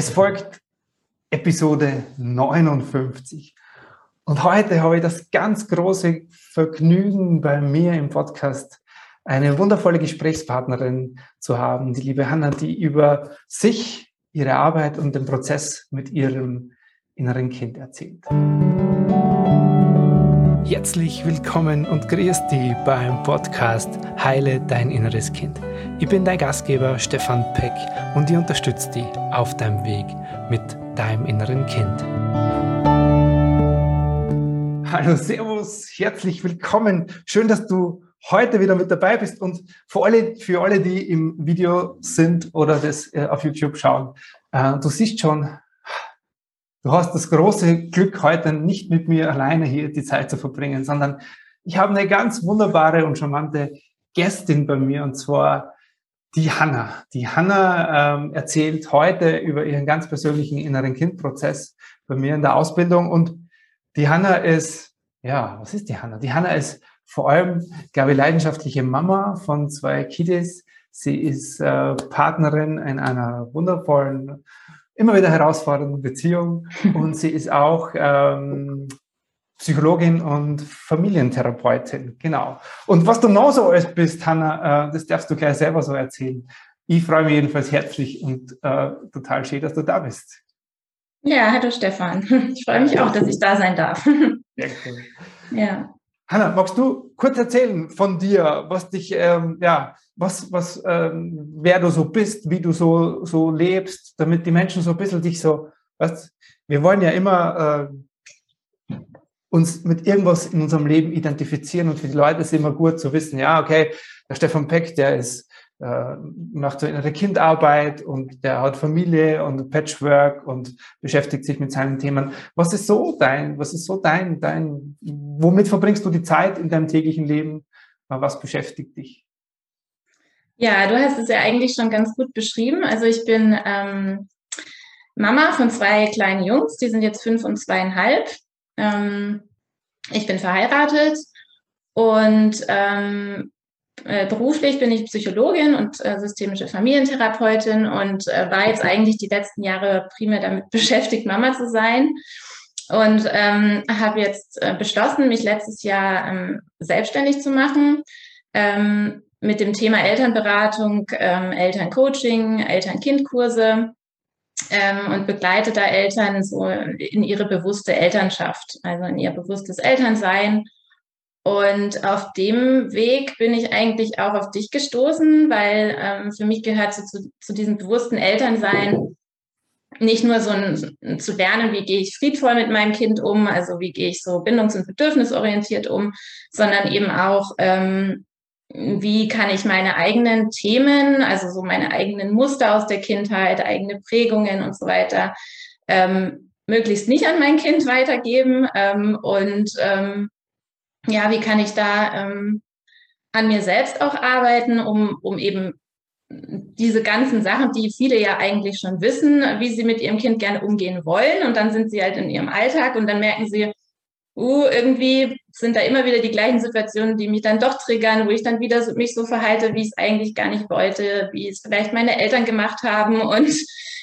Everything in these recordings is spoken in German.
Es folgt Episode 59. Und heute habe ich das ganz große Vergnügen bei mir im Podcast, eine wundervolle Gesprächspartnerin zu haben, die liebe Hanna, die über sich, ihre Arbeit und den Prozess mit ihrem inneren Kind erzählt. Herzlich willkommen und grüß dich beim Podcast Heile dein inneres Kind. Ich bin dein Gastgeber Stefan Peck und ich unterstütze dich auf deinem Weg mit deinem inneren Kind. Hallo, Servus, herzlich willkommen. Schön, dass du heute wieder mit dabei bist und für alle, für alle die im Video sind oder das äh, auf YouTube schauen. Äh, du siehst schon, Du hast das große Glück, heute nicht mit mir alleine hier die Zeit zu verbringen, sondern ich habe eine ganz wunderbare und charmante Gästin bei mir und zwar die Hanna. Die Hanna ähm, erzählt heute über ihren ganz persönlichen inneren Kindprozess bei mir in der Ausbildung und die Hanna ist, ja, was ist die Hanna? Die Hanna ist vor allem, glaube ich, leidenschaftliche Mama von zwei Kiddies. Sie ist äh, Partnerin in einer wundervollen immer wieder herausfordernde Beziehung und sie ist auch ähm, Psychologin und Familientherapeutin, genau. Und was du noch so alles bist, Hanna, äh, das darfst du gleich selber so erzählen. Ich freue mich jedenfalls herzlich und äh, total schön, dass du da bist. Ja, hallo Stefan. Ich freue mich auch, dass ich da sein darf. Sehr cool. Ja. Hanna, magst du kurz erzählen von dir, was dich, ähm, ja, was, was, ähm, wer du so bist, wie du so, so lebst, damit die Menschen so ein bisschen dich so, was, wir wollen ja immer äh, uns mit irgendwas in unserem Leben identifizieren und für die Leute ist immer gut zu wissen, ja, okay, der Stefan Peck, der ist äh, macht so innere Kindarbeit und der hat Familie und Patchwork und beschäftigt sich mit seinen Themen. Was ist so dein, was ist so dein, dein, womit verbringst du die Zeit in deinem täglichen Leben? Was beschäftigt dich? Ja, du hast es ja eigentlich schon ganz gut beschrieben. Also ich bin ähm, Mama von zwei kleinen Jungs, die sind jetzt fünf und zweieinhalb. Ähm, ich bin verheiratet und ähm, äh, beruflich bin ich Psychologin und äh, systemische Familientherapeutin und äh, war jetzt eigentlich die letzten Jahre primär damit beschäftigt, Mama zu sein. Und ähm, habe jetzt beschlossen, mich letztes Jahr ähm, selbstständig zu machen ähm, mit dem Thema Elternberatung, ähm, Elterncoaching, Eltern-Kind-Kurse ähm, und begleite da Eltern so in ihre bewusste Elternschaft, also in ihr bewusstes Elternsein. Und auf dem Weg bin ich eigentlich auch auf dich gestoßen, weil ähm, für mich gehört zu, zu, zu diesem bewussten Elternsein nicht nur so ein, zu lernen, wie gehe ich friedvoll mit meinem Kind um, also wie gehe ich so bindungs- und bedürfnisorientiert um, sondern eben auch, ähm, wie kann ich meine eigenen Themen, also so meine eigenen Muster aus der Kindheit, eigene Prägungen und so weiter, ähm, möglichst nicht an mein Kind weitergeben ähm, und ähm, ja, wie kann ich da ähm, an mir selbst auch arbeiten, um, um eben diese ganzen Sachen, die viele ja eigentlich schon wissen, wie sie mit ihrem Kind gerne umgehen wollen. Und dann sind sie halt in ihrem Alltag und dann merken sie, uh, irgendwie sind da immer wieder die gleichen Situationen, die mich dann doch triggern, wo ich dann wieder so, mich so verhalte, wie ich es eigentlich gar nicht wollte, wie es vielleicht meine Eltern gemacht haben. Und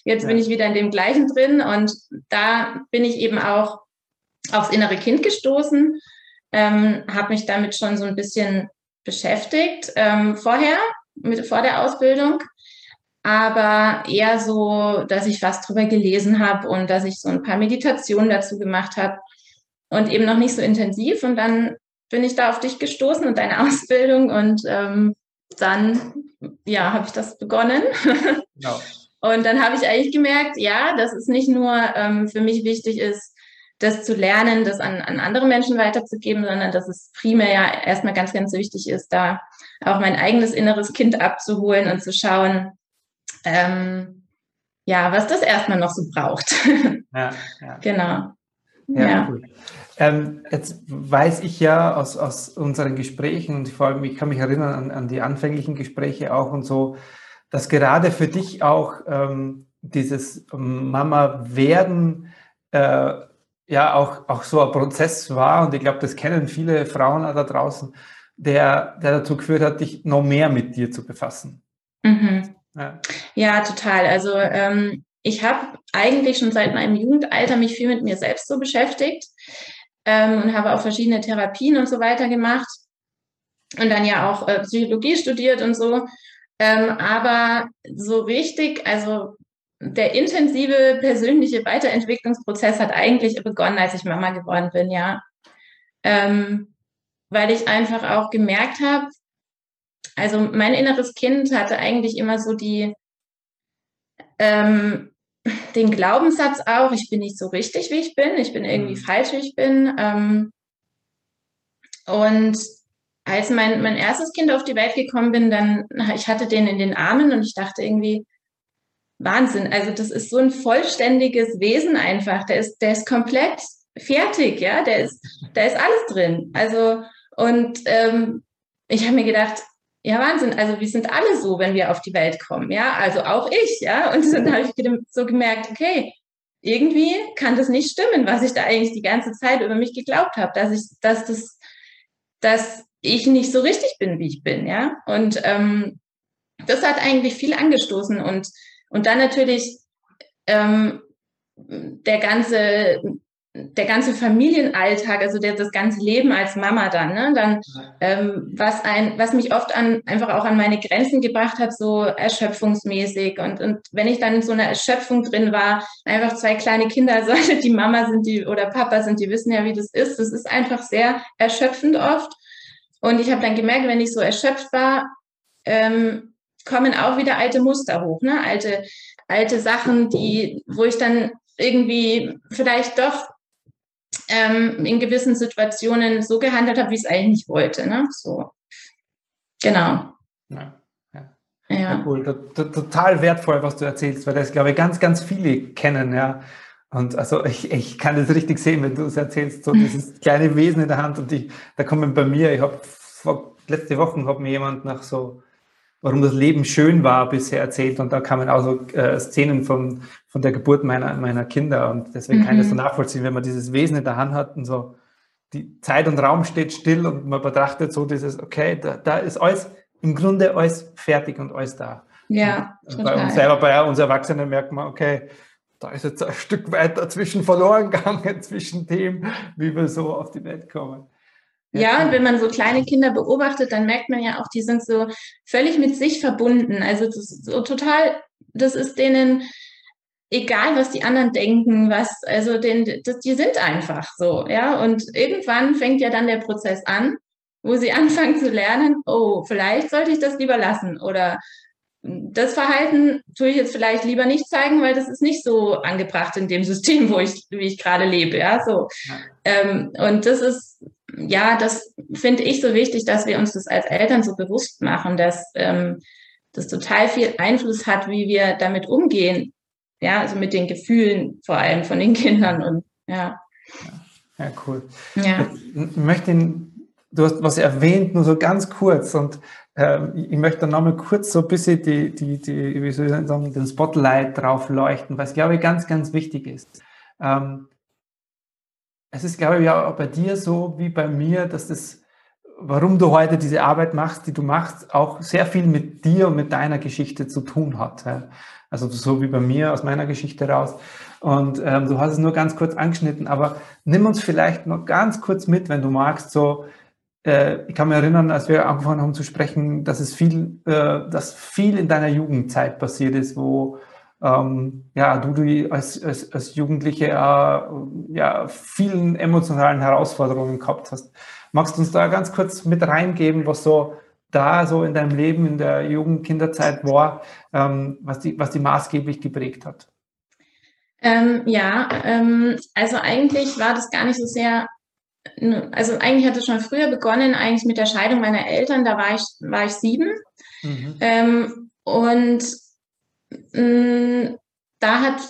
jetzt ja. bin ich wieder in dem gleichen drin. Und da bin ich eben auch aufs innere Kind gestoßen ähm, habe mich damit schon so ein bisschen beschäftigt ähm, vorher, mit, vor der Ausbildung, aber eher so, dass ich was drüber gelesen habe und dass ich so ein paar Meditationen dazu gemacht habe und eben noch nicht so intensiv. Und dann bin ich da auf dich gestoßen und deine Ausbildung und ähm, dann, ja, habe ich das begonnen. Genau. Und dann habe ich eigentlich gemerkt, ja, dass es nicht nur ähm, für mich wichtig ist, das zu lernen, das an, an andere Menschen weiterzugeben, sondern dass es primär ja erstmal ganz, ganz wichtig ist, da auch mein eigenes inneres Kind abzuholen und zu schauen, ähm, ja, was das erstmal noch so braucht. Ja, ja. genau. Ja, ja. Cool. Ähm, jetzt weiß ich ja aus, aus unseren Gesprächen und vor allem, ich kann mich erinnern an, an die anfänglichen Gespräche auch und so, dass gerade für dich auch ähm, dieses Mama werden äh, ja auch, auch so ein Prozess war, und ich glaube, das kennen viele Frauen da draußen, der, der dazu geführt hat, dich noch mehr mit dir zu befassen. Mhm. Ja. ja. total. Also ähm, ich habe eigentlich schon seit meinem Jugendalter mich viel mit mir selbst so beschäftigt ähm, und habe auch verschiedene Therapien und so weiter gemacht und dann ja auch äh, Psychologie studiert und so. Ähm, aber so richtig, also der intensive persönliche Weiterentwicklungsprozess hat eigentlich begonnen, als ich Mama geworden bin, ja. Ähm, weil ich einfach auch gemerkt habe, also mein inneres Kind hatte eigentlich immer so die, ähm, den Glaubenssatz auch, ich bin nicht so richtig, wie ich bin, ich bin irgendwie mhm. falsch, wie ich bin. Ähm, und als mein, mein erstes Kind auf die Welt gekommen bin, dann, ich hatte den in den Armen und ich dachte irgendwie, Wahnsinn, also das ist so ein vollständiges Wesen einfach, der ist, der ist komplett fertig, ja, der ist, da ist alles drin. Also, und ähm, ich habe mir gedacht, ja, Wahnsinn, also wir sind alle so, wenn wir auf die Welt kommen, ja, also auch ich, ja. Und dann habe ich so gemerkt, okay, irgendwie kann das nicht stimmen, was ich da eigentlich die ganze Zeit über mich geglaubt habe, dass ich, dass das, dass ich nicht so richtig bin, wie ich bin, ja. Und ähm, das hat eigentlich viel angestoßen und und dann natürlich ähm, der ganze der ganze Familienalltag, also der, das ganze Leben als Mama dann, ne? dann ähm, was ein, was mich oft an einfach auch an meine Grenzen gebracht hat, so erschöpfungsmäßig und und wenn ich dann in so einer Erschöpfung drin war, einfach zwei kleine Kinder, also die Mama sind die oder Papa sind, die wissen ja, wie das ist. Das ist einfach sehr erschöpfend oft und ich habe dann gemerkt, wenn ich so erschöpft war, ähm, kommen auch wieder alte Muster hoch, ne? alte alte Sachen, die wo ich dann irgendwie vielleicht doch ähm, in gewissen Situationen so gehandelt habe, wie ich es eigentlich nicht wollte. Ne? So. Genau. Ja, ja. ja. cool. Total wertvoll, was du erzählst, weil das, glaube ich, ganz, ganz viele kennen, ja. Und also ich, ich kann das richtig sehen, wenn du es erzählst, so dieses kleine Wesen in der Hand und ich, da kommen bei mir, ich habe letzte Woche hat mir jemand nach so warum das Leben schön war bisher erzählt und da kamen auch so äh, Szenen von, von der Geburt meiner, meiner Kinder und deswegen mhm. kann ich das so mhm. nachvollziehen, wenn man dieses Wesen in der Hand hat und so die Zeit und Raum steht still und man betrachtet so dieses, okay, da, da ist alles, im Grunde alles fertig und alles da. Ja, und bei uns selber, bei uns Erwachsenen merkt man, okay, da ist jetzt ein Stück weit dazwischen verloren gegangen, zwischen dem, wie wir so auf die Welt kommen. Ja, und wenn man so kleine Kinder beobachtet, dann merkt man ja auch, die sind so völlig mit sich verbunden. Also so total, das ist denen egal, was die anderen denken, was, also den, das, die sind einfach so, ja. Und irgendwann fängt ja dann der Prozess an, wo sie anfangen zu lernen, oh, vielleicht sollte ich das lieber lassen oder das Verhalten tue ich jetzt vielleicht lieber nicht zeigen, weil das ist nicht so angebracht in dem System, wo ich, wie ich gerade lebe, ja, so. Ja. Ähm, und das ist, ja, das finde ich so wichtig, dass wir uns das als Eltern so bewusst machen, dass ähm, das total viel Einfluss hat, wie wir damit umgehen, ja, also mit den Gefühlen vor allem von den Kindern und, ja. Ja, cool. Ja. Ich möchte, du hast was erwähnt, nur so ganz kurz und ähm, ich möchte dann nochmal kurz so ein bisschen die, die, die, wie soll ich sagen, den Spotlight drauf leuchten, was glaube ich ganz, ganz wichtig ist. Ähm, es ist, glaube ich, auch bei dir so wie bei mir, dass das, warum du heute diese Arbeit machst, die du machst, auch sehr viel mit dir und mit deiner Geschichte zu tun hat. Also so wie bei mir aus meiner Geschichte raus. Und ähm, du hast es nur ganz kurz angeschnitten, aber nimm uns vielleicht noch ganz kurz mit, wenn du magst, so äh, ich kann mich erinnern, als wir angefangen haben zu sprechen, dass es viel, äh, dass viel in deiner Jugendzeit passiert ist, wo ähm, ja, du, du als, als, als Jugendliche äh, ja, vielen emotionalen Herausforderungen gehabt hast. Magst du uns da ganz kurz mit reingeben, was so da so in deinem Leben in der Jugendkinderzeit war, ähm, was, die, was die maßgeblich geprägt hat? Ähm, ja, ähm, also eigentlich war das gar nicht so sehr also eigentlich hat es schon früher begonnen, eigentlich mit der Scheidung meiner Eltern, da war ich, war ich sieben. Mhm. Ähm, und mh, mm, da hat,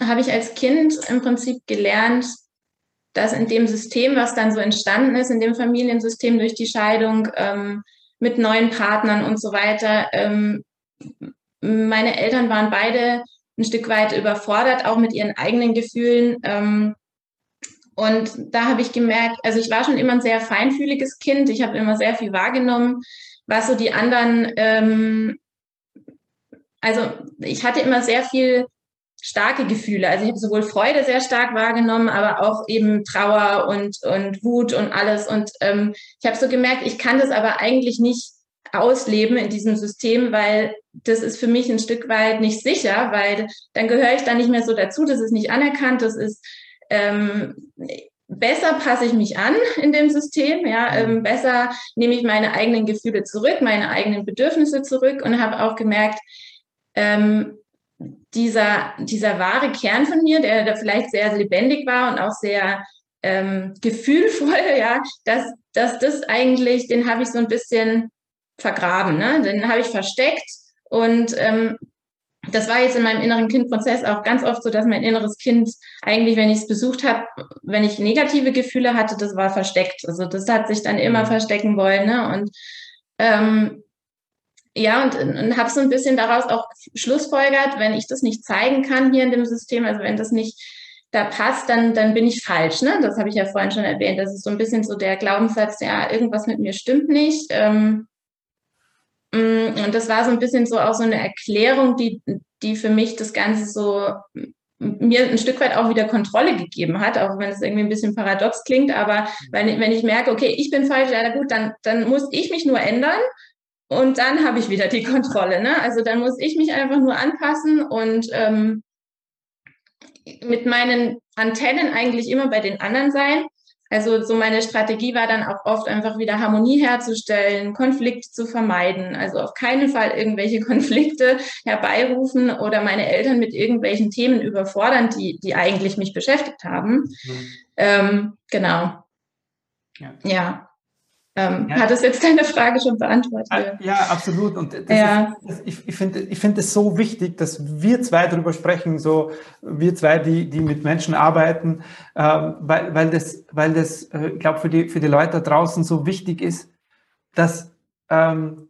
habe ich als Kind im Prinzip gelernt, dass in dem System, was dann so entstanden ist, in dem Familiensystem durch die Scheidung ähm, mit neuen Partnern und so weiter, ähm, meine Eltern waren beide ein Stück weit überfordert, auch mit ihren eigenen Gefühlen. Ähm, und da habe ich gemerkt, also ich war schon immer ein sehr feinfühliges Kind. Ich habe immer sehr viel wahrgenommen, was so die anderen, ähm, also ich hatte immer sehr viel starke Gefühle. Also ich habe sowohl Freude sehr stark wahrgenommen, aber auch eben Trauer und, und Wut und alles. Und ähm, ich habe so gemerkt, ich kann das aber eigentlich nicht ausleben in diesem System, weil das ist für mich ein Stück weit nicht sicher, weil dann gehöre ich da nicht mehr so dazu, das ist nicht anerkannt, das ist ähm, besser passe ich mich an in dem System, ja, ähm, besser nehme ich meine eigenen Gefühle zurück, meine eigenen Bedürfnisse zurück und habe auch gemerkt, ähm, dieser, dieser wahre Kern von mir, der, der vielleicht sehr lebendig war und auch sehr ähm, gefühlvoll, ja, dass, dass das eigentlich, den habe ich so ein bisschen vergraben, ne? den habe ich versteckt und ähm, das war jetzt in meinem inneren Kindprozess auch ganz oft so, dass mein inneres Kind eigentlich, wenn ich es besucht habe, wenn ich negative Gefühle hatte, das war versteckt. Also das hat sich dann immer mhm. verstecken wollen. Ne? Und ähm, ja, und, und habe so ein bisschen daraus auch schlussfolgert, wenn ich das nicht zeigen kann hier in dem System, also wenn das nicht da passt, dann, dann bin ich falsch. Ne? Das habe ich ja vorhin schon erwähnt. Das ist so ein bisschen so der Glaubenssatz, ja, irgendwas mit mir stimmt nicht. Ähm, Mm, und das war so ein bisschen so auch so eine Erklärung, die, die für mich das Ganze so mir ein Stück weit auch wieder Kontrolle gegeben hat, auch wenn es irgendwie ein bisschen paradox klingt, aber wenn, wenn ich merke, okay, ich bin falsch, ja gut, dann, dann muss ich mich nur ändern und dann habe ich wieder die Kontrolle. Ne? Also dann muss ich mich einfach nur anpassen und ähm, mit meinen Antennen eigentlich immer bei den anderen sein also so meine Strategie war dann auch oft einfach wieder Harmonie herzustellen, Konflikte zu vermeiden. Also auf keinen Fall irgendwelche Konflikte herbeirufen oder meine Eltern mit irgendwelchen Themen überfordern, die, die eigentlich mich beschäftigt haben. Mhm. Ähm, genau. Ja. ja. Ähm, ja. Hat das jetzt deine Frage schon beantwortet? Ah, ja, absolut. Und ja. Ist, ich, ich finde ich finde es so wichtig, dass wir zwei darüber sprechen, so wir zwei, die, die mit Menschen arbeiten, äh, weil, weil das, weil das äh, ich glaube, für die, für die Leute da draußen so wichtig ist, dass, ähm,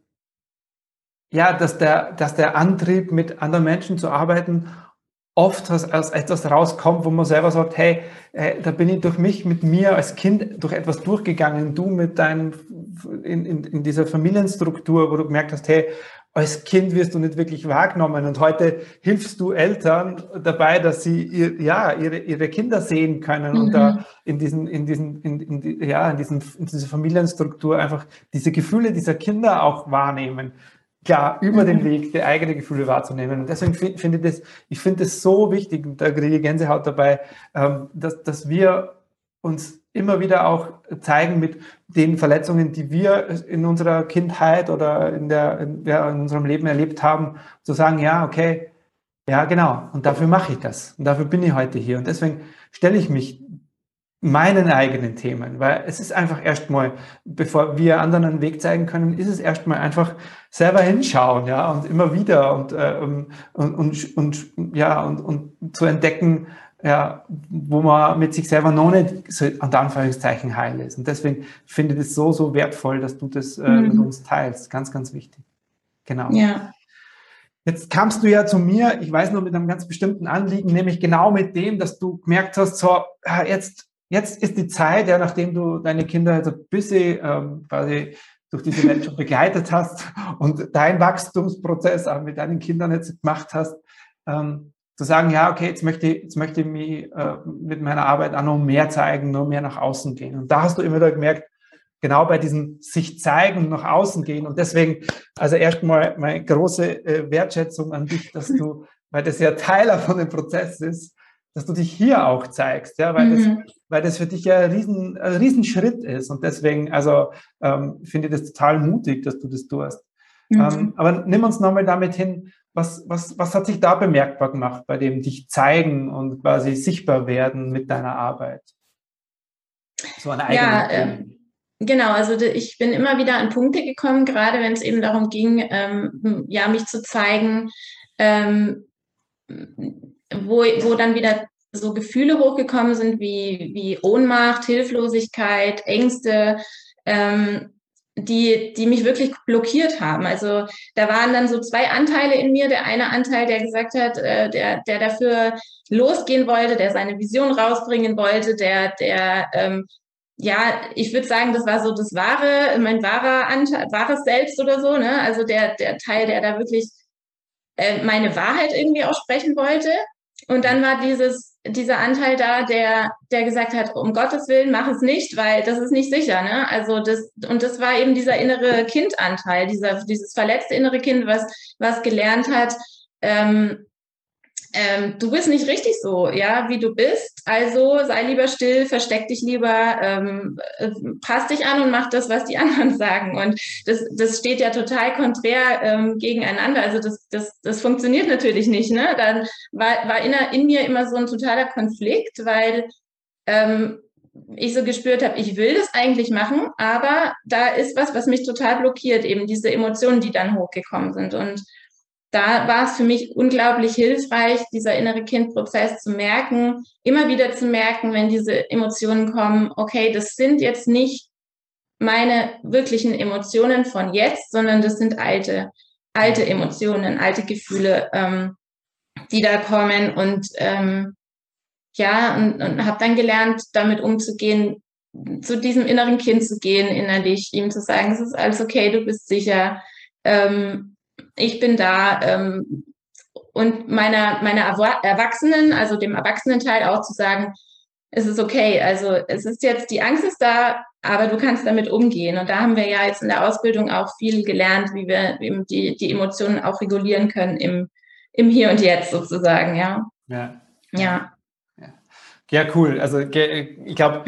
ja, dass, der, dass der Antrieb, mit anderen Menschen zu arbeiten, oft aus, aus etwas rauskommt, wo man selber sagt, hey, äh, da bin ich durch mich mit mir als Kind durch etwas durchgegangen, du mit deinem, in, in, in dieser Familienstruktur, wo du gemerkt hast, hey, als Kind wirst du nicht wirklich wahrgenommen und heute hilfst du Eltern dabei, dass sie ihr, ja, ihre, ihre Kinder sehen können mhm. und da mhm. in diesen, in diesen, in, in, ja, in, diesen, in dieser Familienstruktur einfach diese Gefühle dieser Kinder auch wahrnehmen klar, über den mhm. Weg die eigenen Gefühle wahrzunehmen. Und deswegen finde ich das, ich finde es so wichtig, und da kriege ich Gänsehaut dabei, ähm, dass, dass wir uns immer wieder auch zeigen mit den Verletzungen, die wir in unserer Kindheit oder in, der, in, ja, in unserem Leben erlebt haben, zu sagen, ja, okay, ja, genau, und dafür mache ich das. Und dafür bin ich heute hier. Und deswegen stelle ich mich meinen eigenen Themen, weil es ist einfach erstmal, bevor wir anderen einen Weg zeigen können, ist es erstmal einfach selber hinschauen, ja, und immer wieder und, äh, und, und, und, ja, und, und zu entdecken, ja, wo man mit sich selber noch nicht so an Anführungszeichen heil ist. Und deswegen finde ich es so, so wertvoll, dass du das äh, mhm. mit uns teilst. Ganz, ganz wichtig. Genau. Ja. Jetzt kamst du ja zu mir, ich weiß noch, mit einem ganz bestimmten Anliegen, nämlich genau mit dem, dass du gemerkt hast, so, jetzt jetzt ist die Zeit, ja, nachdem du deine Kinder so ein bisschen ähm, quasi durch diese Welt schon begleitet hast und dein Wachstumsprozess auch mit deinen Kindern jetzt gemacht hast, ähm, zu sagen, ja, okay, jetzt möchte ich, jetzt möchte ich mich äh, mit meiner Arbeit auch noch mehr zeigen, noch mehr nach außen gehen. Und da hast du immer wieder gemerkt, genau bei diesem sich zeigen und nach außen gehen. Und deswegen, also erstmal meine große äh, Wertschätzung an dich, dass du, weil das ja Teil von dem Prozess ist, dass du dich hier auch zeigst, ja, weil, mhm. das, weil das für dich ja ein, riesen, ein Riesenschritt ist. Und deswegen, also ähm, finde ich das total mutig, dass du das tust. Mhm. Ähm, aber nimm uns nochmal damit hin, was, was, was hat sich da bemerkbar gemacht bei dem dich zeigen und quasi sichtbar werden mit deiner Arbeit? So eine eigene ja, äh, Genau, also ich bin immer wieder an Punkte gekommen, gerade wenn es eben darum ging, ähm, ja, mich zu zeigen, ähm, wo, wo dann wieder so Gefühle hochgekommen sind wie, wie Ohnmacht, Hilflosigkeit, Ängste, ähm, die, die mich wirklich blockiert haben. Also da waren dann so zwei Anteile in mir. Der eine Anteil, der gesagt hat, äh, der, der dafür losgehen wollte, der seine Vision rausbringen wollte, der, der ähm, ja, ich würde sagen, das war so das wahre, mein wahrer Anteil, wahres Selbst oder so, ne? Also der, der Teil, der da wirklich äh, meine Wahrheit irgendwie aussprechen wollte. und dann war dieses, dieser Anteil da, der, der gesagt hat, um Gottes Willen, mach es nicht, weil das ist nicht sicher, ne? Also das, und das war eben dieser innere Kindanteil, dieser, dieses verletzte innere Kind, was, was gelernt hat, ähm, ähm, du bist nicht richtig so, ja, wie du bist. Also sei lieber still, versteck dich lieber, ähm, äh, pass dich an und mach das, was die anderen sagen. Und das, das steht ja total konträr ähm, gegeneinander. Also das, das, das funktioniert natürlich nicht. Ne? Dann war, war in, in mir immer so ein totaler Konflikt, weil ähm, ich so gespürt habe, ich will das eigentlich machen, aber da ist was, was mich total blockiert, eben diese Emotionen, die dann hochgekommen sind. Und da war es für mich unglaublich hilfreich, dieser innere Kindprozess zu merken, immer wieder zu merken, wenn diese Emotionen kommen, okay, das sind jetzt nicht meine wirklichen Emotionen von jetzt, sondern das sind alte, alte Emotionen, alte Gefühle, ähm, die da kommen. Und ähm, ja, und, und habe dann gelernt, damit umzugehen, zu diesem inneren Kind zu gehen, innerlich, ihm zu sagen, es ist alles okay, du bist sicher, ähm, ich bin da ähm, und meiner, meiner Erwachsenen, also dem Erwachsenenteil auch zu sagen, es ist okay. Also es ist jetzt, die Angst ist da, aber du kannst damit umgehen. Und da haben wir ja jetzt in der Ausbildung auch viel gelernt, wie wir eben die, die Emotionen auch regulieren können im, im Hier und Jetzt sozusagen, ja. Ja. Ja. Ja, cool. Also ich glaube,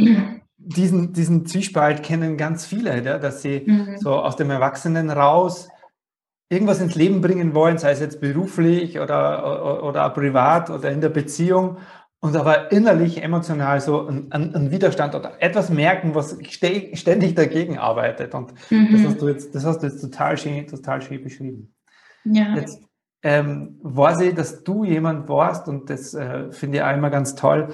diesen, diesen Zwiespalt kennen ganz viele, dass sie mhm. so aus dem Erwachsenen raus irgendwas ins Leben bringen wollen, sei es jetzt beruflich oder, oder, privat oder in der Beziehung und aber innerlich emotional so einen, einen Widerstand oder etwas merken, was ständig dagegen arbeitet. Und mhm. das hast du jetzt, das hast du jetzt total schön, total schön beschrieben. Ja. Jetzt ähm, weiß ich, dass du jemand warst und das äh, finde ich auch immer ganz toll,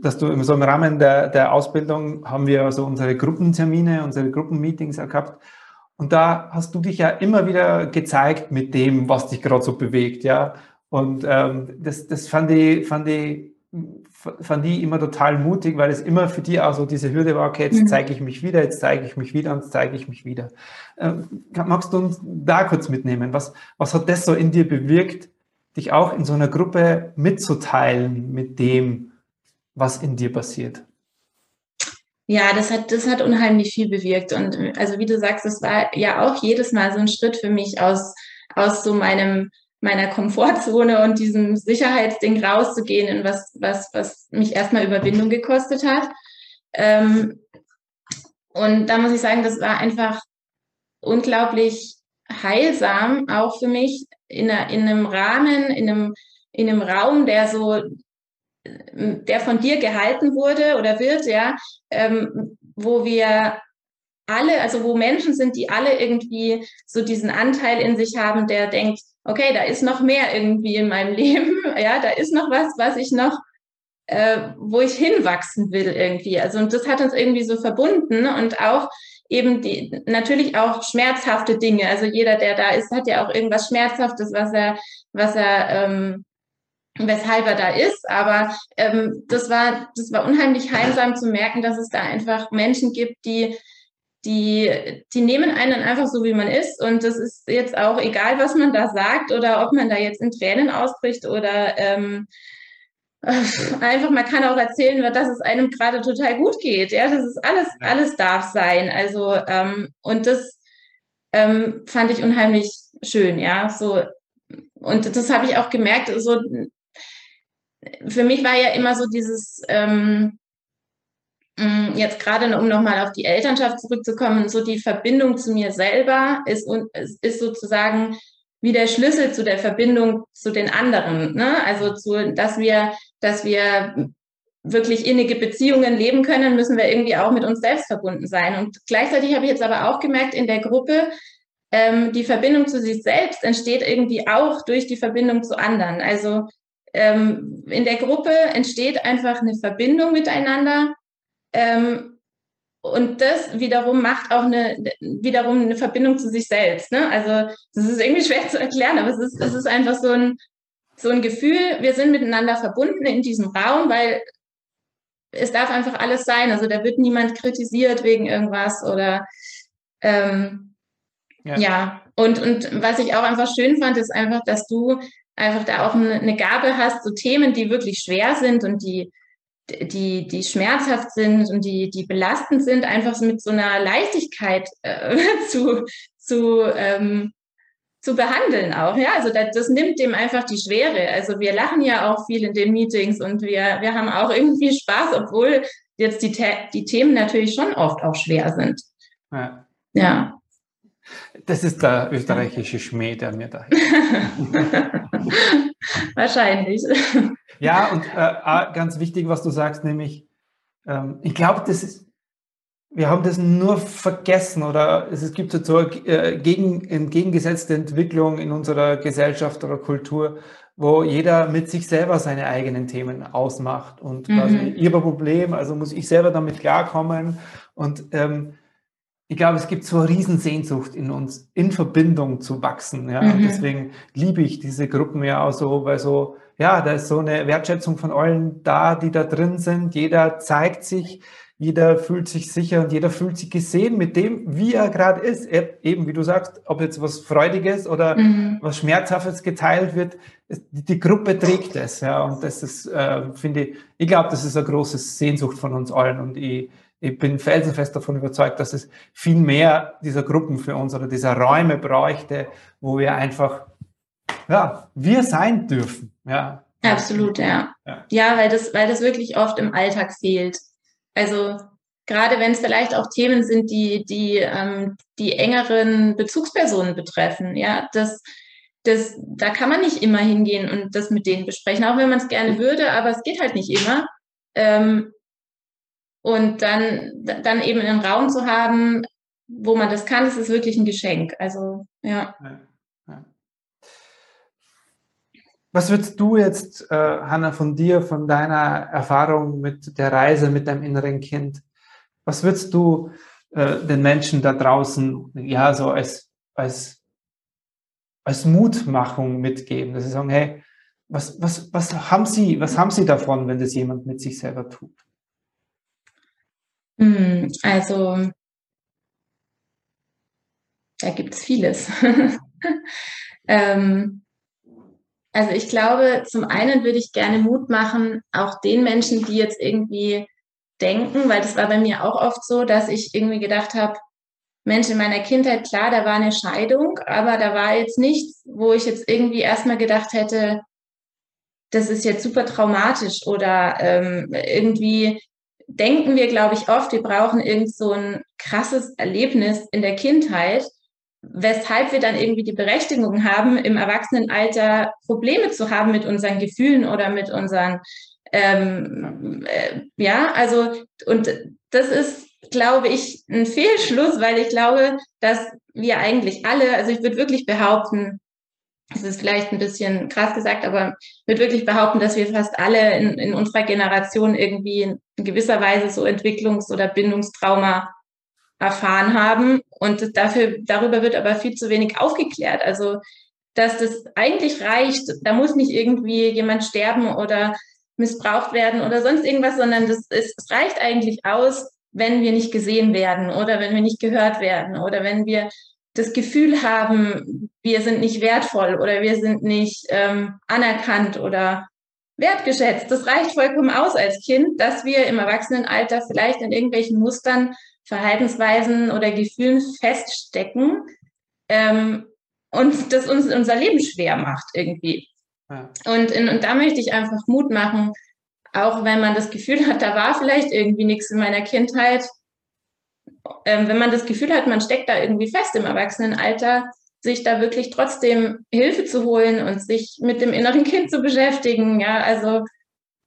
dass du so im Rahmen der, der Ausbildung haben wir so unsere Gruppentermine, unsere Gruppenmeetings gehabt und da hast du dich ja immer wieder gezeigt mit dem, was dich gerade so bewegt, ja. Und ähm, das, das fand ich, fand ich, fand ich immer total mutig, weil es immer für dich auch so diese Hürde war, okay, jetzt mhm. zeige ich mich wieder, jetzt zeige ich mich wieder und jetzt zeige ich mich wieder. Ähm, magst du uns da kurz mitnehmen? Was, was hat das so in dir bewirkt, dich auch in so einer Gruppe mitzuteilen mit dem, was in dir passiert? Ja, das hat, das hat unheimlich viel bewirkt. Und also wie du sagst, das war ja auch jedes Mal so ein Schritt für mich aus, aus so meinem, meiner Komfortzone und diesem Sicherheitsding rauszugehen in was, was, was mich erstmal Überwindung gekostet hat. Ähm, und da muss ich sagen, das war einfach unglaublich heilsam, auch für mich in, einer, in einem Rahmen, in einem, in einem Raum, der so der von dir gehalten wurde oder wird, ja, ähm, wo wir alle, also wo Menschen sind, die alle irgendwie so diesen Anteil in sich haben, der denkt, okay, da ist noch mehr irgendwie in meinem Leben, ja, da ist noch was, was ich noch, äh, wo ich hinwachsen will irgendwie. Also und das hat uns irgendwie so verbunden und auch eben die natürlich auch schmerzhafte Dinge. Also jeder, der da ist, hat ja auch irgendwas Schmerzhaftes, was er, was er ähm, weshalb er da ist. Aber ähm, das war, das war unheimlich heilsam zu merken, dass es da einfach Menschen gibt, die die, die nehmen einen einfach so, wie man ist. Und das ist jetzt auch egal, was man da sagt oder ob man da jetzt in Tränen ausbricht oder ähm, einfach, man kann auch erzählen, dass es einem gerade total gut geht. Ja, das ist alles, alles darf sein. Also, ähm, und das ähm, fand ich unheimlich schön, ja. So, und das habe ich auch gemerkt, so für mich war ja immer so dieses, ähm, mm, jetzt gerade um nochmal auf die Elternschaft zurückzukommen, so die Verbindung zu mir selber ist, ist sozusagen wie der Schlüssel zu der Verbindung zu den anderen. Ne? Also zu, dass wir, dass wir wirklich innige Beziehungen leben können, müssen wir irgendwie auch mit uns selbst verbunden sein. Und gleichzeitig habe ich jetzt aber auch gemerkt in der Gruppe, ähm, die Verbindung zu sich selbst entsteht irgendwie auch durch die Verbindung zu anderen. Also ähm, in der Gruppe entsteht einfach eine Verbindung miteinander. Ähm, und das wiederum macht auch eine, wiederum eine Verbindung zu sich selbst. Ne? Also das ist irgendwie schwer zu erklären, aber es ist, es ist einfach so ein, so ein Gefühl, wir sind miteinander verbunden in diesem Raum, weil es darf einfach alles sein. Also da wird niemand kritisiert wegen irgendwas oder ähm, ja. ja. Und, und was ich auch einfach schön fand, ist einfach, dass du einfach da auch eine Gabe hast, so Themen, die wirklich schwer sind und die, die, die schmerzhaft sind und die, die belastend sind, einfach mit so einer Leichtigkeit äh, zu, zu, ähm, zu behandeln auch. Ja, also das, das, nimmt dem einfach die Schwere. Also wir lachen ja auch viel in den Meetings und wir, wir haben auch irgendwie Spaß, obwohl jetzt die, die Themen natürlich schon oft auch schwer sind. Ja. ja. Das ist der österreichische Schmäh, der mir da Wahrscheinlich. Ja, und äh, ganz wichtig, was du sagst, nämlich, ähm, ich glaube, das ist, wir haben das nur vergessen oder es gibt so eine äh, gegen, entgegengesetzte Entwicklung in unserer Gesellschaft oder Kultur, wo jeder mit sich selber seine eigenen Themen ausmacht und mhm. quasi ihr Problem, also muss ich selber damit klarkommen und ähm, ich glaube, es gibt so eine Riesensehnsucht in uns, in Verbindung zu wachsen. Ja? Mhm. Und deswegen liebe ich diese Gruppen ja auch so, weil so, ja, da ist so eine Wertschätzung von allen da, die da drin sind. Jeder zeigt sich, jeder fühlt sich sicher und jeder fühlt sich gesehen mit dem, wie er gerade ist. Eben, wie du sagst, ob jetzt was Freudiges oder mhm. was Schmerzhaftes geteilt wird, die Gruppe trägt es. Ja? Und das ist, äh, finde ich, ich glaube, das ist eine große Sehnsucht von uns allen. Und ich, ich bin felsenfest davon überzeugt, dass es viel mehr dieser Gruppen für uns oder dieser Räume bräuchte, wo wir einfach, ja, wir sein dürfen. Ja. Absolut, ja. Ja, ja weil, das, weil das wirklich oft im Alltag fehlt. Also gerade wenn es vielleicht auch Themen sind, die die, ähm, die engeren Bezugspersonen betreffen, ja, das, das, da kann man nicht immer hingehen und das mit denen besprechen, auch wenn man es gerne würde, aber es geht halt nicht immer. Ähm, und dann, dann eben einen Raum zu haben, wo man das kann, das ist wirklich ein Geschenk. Also, ja. Was würdest du jetzt, äh, Hanna, von dir, von deiner Erfahrung mit der Reise mit deinem inneren Kind, was würdest du äh, den Menschen da draußen, ja, so als, als, als Mutmachung mitgeben, dass sie sagen, hey, was, was, was haben Sie, was haben Sie davon, wenn das jemand mit sich selber tut? Hm, also, da gibt es vieles. ähm, also ich glaube, zum einen würde ich gerne Mut machen, auch den Menschen, die jetzt irgendwie denken, weil das war bei mir auch oft so, dass ich irgendwie gedacht habe, Mensch, in meiner Kindheit, klar, da war eine Scheidung, aber da war jetzt nichts, wo ich jetzt irgendwie erstmal gedacht hätte, das ist jetzt super traumatisch oder ähm, irgendwie denken wir, glaube ich, oft, wir brauchen irgend so ein krasses Erlebnis in der Kindheit, weshalb wir dann irgendwie die Berechtigung haben, im Erwachsenenalter Probleme zu haben mit unseren Gefühlen oder mit unseren, ähm, äh, ja, also, und das ist, glaube ich, ein Fehlschluss, weil ich glaube, dass wir eigentlich alle, also ich würde wirklich behaupten, es ist vielleicht ein bisschen krass gesagt, aber ich würde wirklich behaupten, dass wir fast alle in, in unserer Generation irgendwie in gewisser Weise so Entwicklungs- oder Bindungstrauma erfahren haben. Und dafür, darüber wird aber viel zu wenig aufgeklärt. Also, dass das eigentlich reicht, da muss nicht irgendwie jemand sterben oder missbraucht werden oder sonst irgendwas, sondern das ist, es reicht eigentlich aus, wenn wir nicht gesehen werden oder wenn wir nicht gehört werden oder wenn wir das Gefühl haben, wir sind nicht wertvoll oder wir sind nicht ähm, anerkannt oder wertgeschätzt. Das reicht vollkommen aus als Kind, dass wir im Erwachsenenalter vielleicht in irgendwelchen Mustern, Verhaltensweisen oder Gefühlen feststecken ähm, und das uns unser Leben schwer macht irgendwie. Ja. Und, in, und da möchte ich einfach Mut machen, auch wenn man das Gefühl hat, da war vielleicht irgendwie nichts in meiner Kindheit, ähm, wenn man das Gefühl hat, man steckt da irgendwie fest im Erwachsenenalter, sich da wirklich trotzdem Hilfe zu holen und sich mit dem inneren Kind zu beschäftigen. Ja, also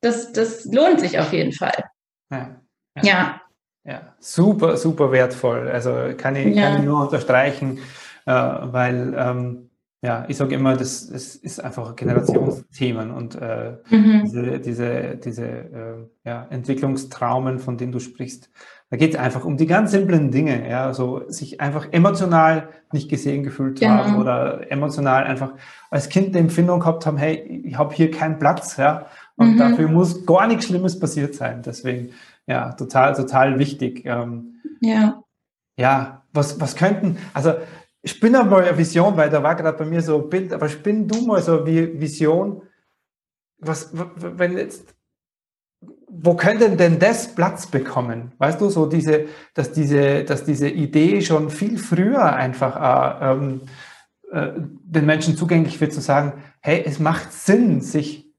das, das lohnt sich auf jeden Fall. Ja. ja. ja. ja. super, super wertvoll. Also kann ich, ja. kann ich nur unterstreichen, äh, weil ähm, ja, ich sage immer, das, das ist einfach Generationsthemen und äh, mhm. diese, diese, diese äh, ja, Entwicklungstraumen, von denen du sprichst, da geht es einfach um die ganz simplen Dinge, ja, so sich einfach emotional nicht gesehen gefühlt genau. haben oder emotional einfach als Kind die Empfindung gehabt haben, hey, ich habe hier keinen Platz, ja, und mhm. dafür muss gar nichts Schlimmes passiert sein. Deswegen, ja, total, total wichtig. Ähm, ja. Ja, was, was könnten, also spinn mal eine Vision, weil da war gerade bei mir so ein Bild, aber spinn du mal so eine Vision, was, wenn jetzt, wo könnte denn das Platz bekommen? Weißt du, so diese, dass diese, dass diese Idee schon viel früher einfach äh, äh, den Menschen zugänglich wird, zu sagen, hey, es macht Sinn, sich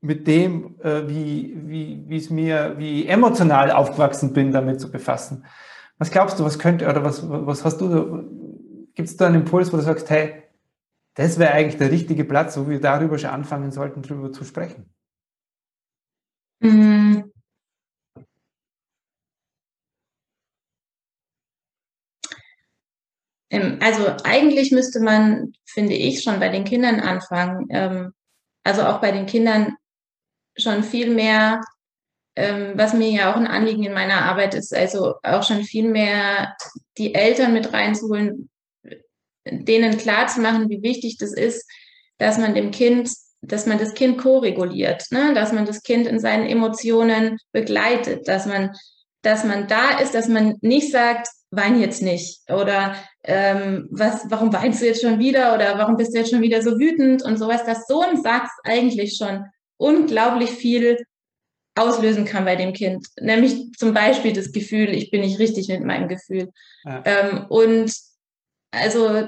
mit dem, äh, wie, wie, wie es mir, wie emotional aufgewachsen bin, damit zu befassen. Was glaubst du, was könnte, oder was, was hast du, gibt es da einen Impuls, wo du sagst, hey, das wäre eigentlich der richtige Platz, wo wir darüber schon anfangen sollten, darüber zu sprechen? Mhm. Also eigentlich müsste man, finde ich, schon bei den Kindern anfangen. Ähm, also auch bei den Kindern schon viel mehr, ähm, was mir ja auch ein Anliegen in meiner Arbeit ist, also auch schon viel mehr die Eltern mit reinzuholen, denen klar zu machen, wie wichtig das ist, dass man dem Kind, dass man das Kind ko-reguliert, ne? dass man das Kind in seinen Emotionen begleitet, dass man, dass man da ist, dass man nicht sagt, wein jetzt nicht oder ähm, was, warum weinst du jetzt schon wieder oder warum bist du jetzt schon wieder so wütend und sowas, dass so ein Satz eigentlich schon unglaublich viel auslösen kann bei dem Kind. Nämlich zum Beispiel das Gefühl, ich bin nicht richtig mit meinem Gefühl. Ja. Ähm, und also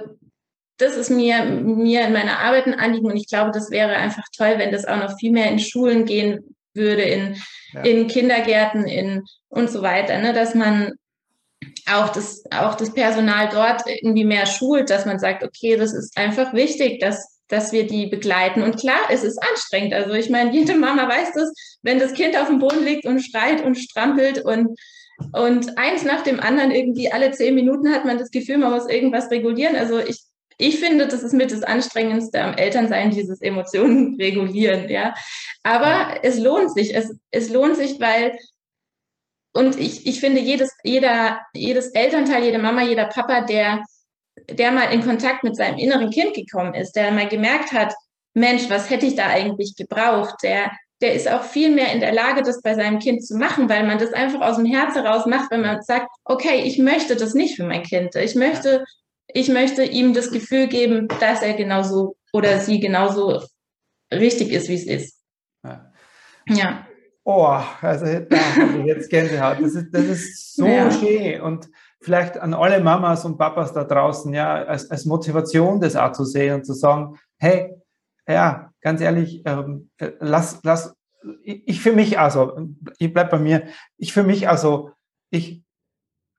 das ist mir, mir in meiner Arbeit ein Anliegen und ich glaube, das wäre einfach toll, wenn das auch noch viel mehr in Schulen gehen würde, in, ja. in Kindergärten in, und so weiter, ne? dass man auch das, auch das Personal dort irgendwie mehr schult, dass man sagt, okay, das ist einfach wichtig, dass dass wir die begleiten. Und klar, es ist anstrengend. Also ich meine, jede Mama weiß das, wenn das Kind auf dem Boden liegt und schreit und strampelt und, und eins nach dem anderen irgendwie alle zehn Minuten hat man das Gefühl, man muss irgendwas regulieren. Also ich, ich finde, das ist mit das Anstrengendste am Elternsein, dieses Emotionen regulieren, ja. Aber es lohnt sich. Es, es lohnt sich, weil und ich, ich finde, jedes, jeder, jedes Elternteil, jede Mama, jeder Papa, der der mal in Kontakt mit seinem inneren Kind gekommen ist, der mal gemerkt hat, Mensch, was hätte ich da eigentlich gebraucht, der, der ist auch viel mehr in der Lage, das bei seinem Kind zu machen, weil man das einfach aus dem Herz heraus macht, wenn man sagt, okay, ich möchte das nicht für mein Kind. Ich möchte, ich möchte ihm das Gefühl geben, dass er genauso oder sie genauso richtig ist, wie es ist. Ja. ja. Oh, also jetzt Gänsehaut. Das ist, das ist so ja. schön. Und vielleicht an alle Mamas und Papas da draußen, ja, als, als Motivation das auch zu sehen und zu sagen, hey, ja, ganz ehrlich, ähm, lass, lass, ich, ich für mich also, ich bleib bei mir, ich für mich also, ich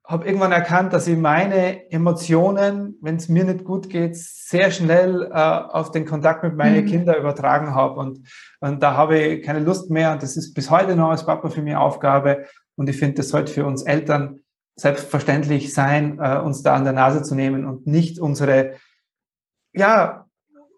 habe irgendwann erkannt, dass ich meine Emotionen, wenn es mir nicht gut geht, sehr schnell äh, auf den Kontakt mit meinen mhm. Kindern übertragen habe. Und, und da habe ich keine Lust mehr. Und das ist bis heute noch als Papa für mich Aufgabe. Und ich finde, das sollte für uns Eltern selbstverständlich sein, äh, uns da an der Nase zu nehmen und nicht unsere, ja,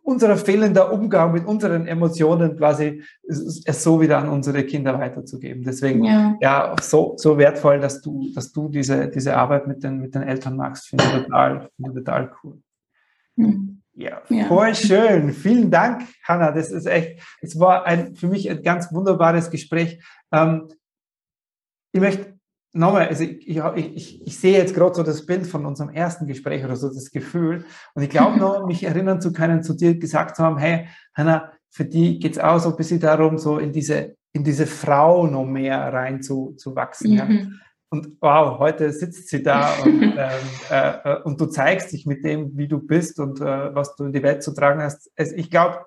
unser fehlender Umgang mit unseren Emotionen quasi es so wieder an unsere Kinder weiterzugeben. Deswegen, ja, ja so, so wertvoll, dass du, dass du diese, diese Arbeit mit den, mit den Eltern magst, finde ich total, finde ich total cool. Mhm. Ja, voll ja. schön. Vielen Dank, Hanna. Das ist echt, es war ein, für mich ein ganz wunderbares Gespräch. Ähm, ich möchte nochmal, also ich, ich, ich, ich sehe jetzt gerade so das Bild von unserem ersten Gespräch oder so das Gefühl. Und ich glaube noch, mich erinnern zu können, zu dir gesagt zu haben, hey, Hanna, für die geht es auch so ein bisschen darum, so in diese, in diese Frau noch mehr rein zu, zu wachsen. Mhm. Ja. Und wow, heute sitzt sie da und, ähm, äh, äh, und du zeigst dich mit dem, wie du bist und äh, was du in die Welt zu tragen hast. Also ich glaube,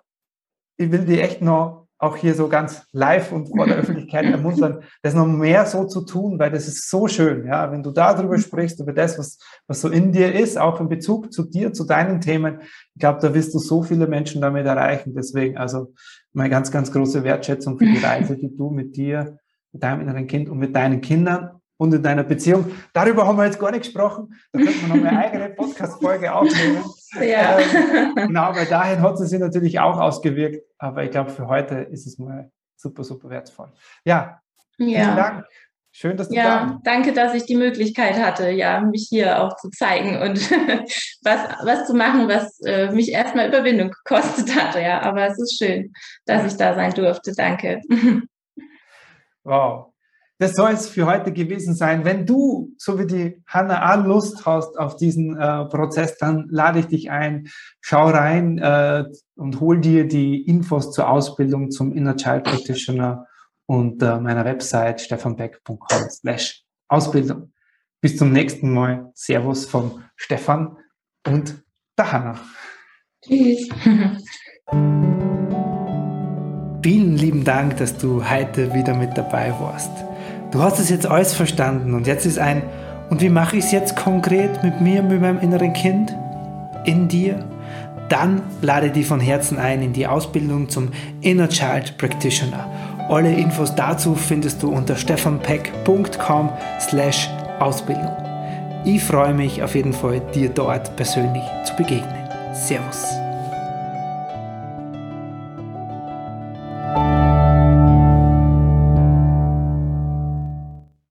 ich will dir echt noch auch hier so ganz live und vor der Öffentlichkeit ermuntern, das noch mehr so zu tun, weil das ist so schön, ja, wenn du darüber mhm. sprichst, über das, was, was so in dir ist, auch in Bezug zu dir, zu deinen Themen. Ich glaube, da wirst du so viele Menschen damit erreichen. Deswegen also meine ganz, ganz große Wertschätzung für die Reise, die du mit dir, mit deinem inneren Kind und mit deinen Kindern und in deiner Beziehung. Darüber haben wir jetzt gar nicht gesprochen. Da könnte man noch eine eigene Podcast-Folge aufnehmen. Ja. Ähm, genau, weil dahin hat es sich natürlich auch ausgewirkt. Aber ich glaube, für heute ist es mal super, super wertvoll. Ja, ja. vielen Dank. Schön, dass du ja, da bist. Danke, dass ich die Möglichkeit hatte, ja, mich hier auch zu zeigen und was, was zu machen, was äh, mich erstmal Überwindung gekostet hatte. Ja, aber es ist schön, dass ich da sein durfte. Danke. Wow. Das soll es für heute gewesen sein. Wenn du, so wie die Hanna, auch Lust hast auf diesen äh, Prozess, dann lade ich dich ein, schau rein äh, und hol dir die Infos zur Ausbildung zum Inner Child Practitioner unter meiner Website stefanbeck.com slash Ausbildung. Bis zum nächsten Mal. Servus vom Stefan und der Hanna. Tschüss. Vielen lieben Dank, dass du heute wieder mit dabei warst. Du hast es jetzt alles verstanden und jetzt ist ein, und wie mache ich es jetzt konkret mit mir, mit meinem inneren Kind? In dir? Dann lade dich von Herzen ein in die Ausbildung zum Inner Child Practitioner. Alle Infos dazu findest du unter stefanpeck.com slash Ausbildung. Ich freue mich auf jeden Fall, dir dort persönlich zu begegnen. Servus.